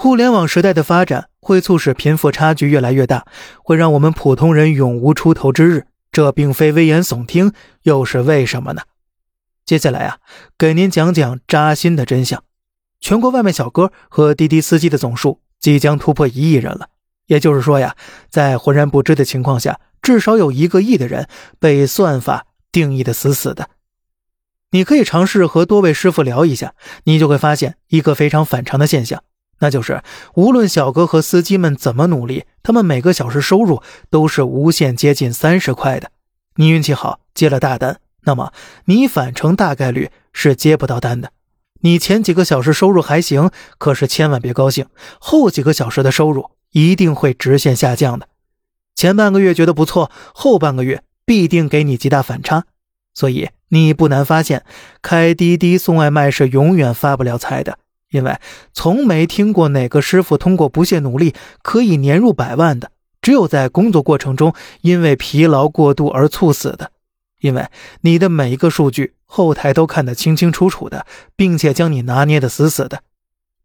互联网时代的发展会促使贫富差距越来越大，会让我们普通人永无出头之日。这并非危言耸听，又是为什么呢？接下来啊，给您讲讲扎心的真相：全国外卖小哥和滴滴司机的总数即将突破一亿人了。也就是说呀，在浑然不知的情况下，至少有一个亿的人被算法定义的死死的。你可以尝试和多位师傅聊一下，你就会发现一个非常反常的现象。那就是，无论小哥和司机们怎么努力，他们每个小时收入都是无限接近三十块的。你运气好接了大单，那么你返程大概率是接不到单的。你前几个小时收入还行，可是千万别高兴，后几个小时的收入一定会直线下降的。前半个月觉得不错，后半个月必定给你极大反差。所以你不难发现，开滴滴送外卖是永远发不了财的。因为从没听过哪个师傅通过不懈努力可以年入百万的，只有在工作过程中因为疲劳过度而猝死的。因为你的每一个数据后台都看得清清楚楚的，并且将你拿捏的死死的。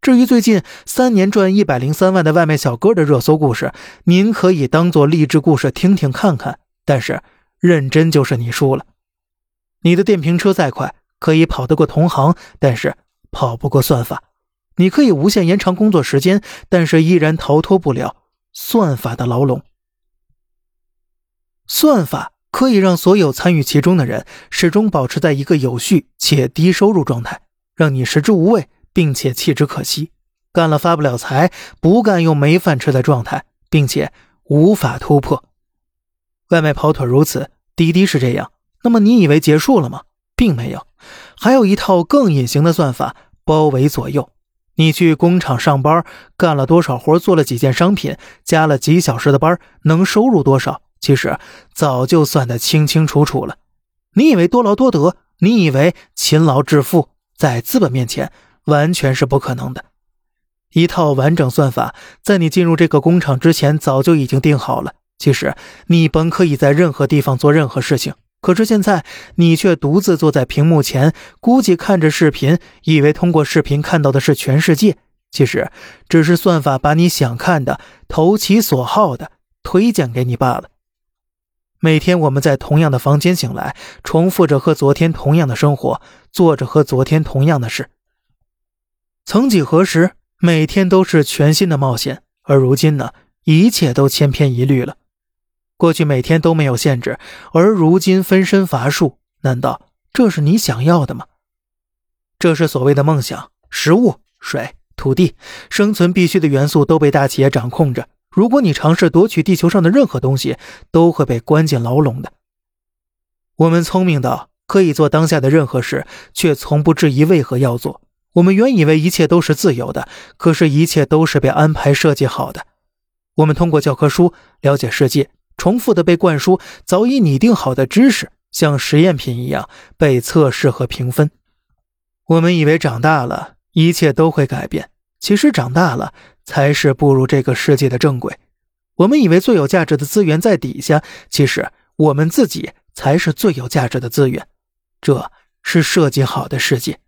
至于最近三年赚一百零三万的外卖小哥的热搜故事，您可以当做励志故事听听看看，但是认真就是你输了。你的电瓶车再快，可以跑得过同行，但是跑不过算法。你可以无限延长工作时间，但是依然逃脱不了算法的牢笼。算法可以让所有参与其中的人始终保持在一个有序且低收入状态，让你食之无味，并且弃之可惜。干了发不了财，不干又没饭吃的状态，并且无法突破。外卖跑腿如此，滴滴是这样。那么你以为结束了吗？并没有，还有一套更隐形的算法包围左右。你去工厂上班，干了多少活，做了几件商品，加了几小时的班，能收入多少？其实早就算得清清楚楚了。你以为多劳多得？你以为勤劳致富？在资本面前，完全是不可能的。一套完整算法在你进入这个工厂之前早就已经定好了。其实你本可以在任何地方做任何事情。可是现在你却独自坐在屏幕前，估计看着视频，以为通过视频看到的是全世界，其实只是算法把你想看的、投其所好的推荐给你罢了。每天我们在同样的房间醒来，重复着和昨天同样的生活，做着和昨天同样的事。曾几何时，每天都是全新的冒险，而如今呢，一切都千篇一律了。过去每天都没有限制，而如今分身乏术，难道这是你想要的吗？这是所谓的梦想。食物、水、土地，生存必须的元素都被大企业掌控着。如果你尝试夺取地球上的任何东西，都会被关进牢笼的。我们聪明到可以做当下的任何事，却从不质疑为何要做。我们原以为一切都是自由的，可是，一切都是被安排设计好的。我们通过教科书了解世界。重复的被灌输早已拟定好的知识，像实验品一样被测试和评分。我们以为长大了一切都会改变，其实长大了才是步入这个世界的正轨。我们以为最有价值的资源在底下，其实我们自己才是最有价值的资源。这是设计好的世界。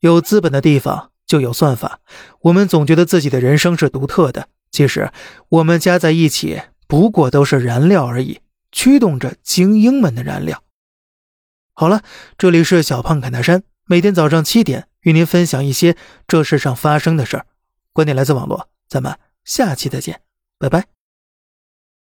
有资本的地方就有算法。我们总觉得自己的人生是独特的，其实我们加在一起。不过都是燃料而已，驱动着精英们的燃料。好了，这里是小胖侃大山，每天早上七点与您分享一些这世上发生的事儿。观点来自网络，咱们下期再见，拜拜。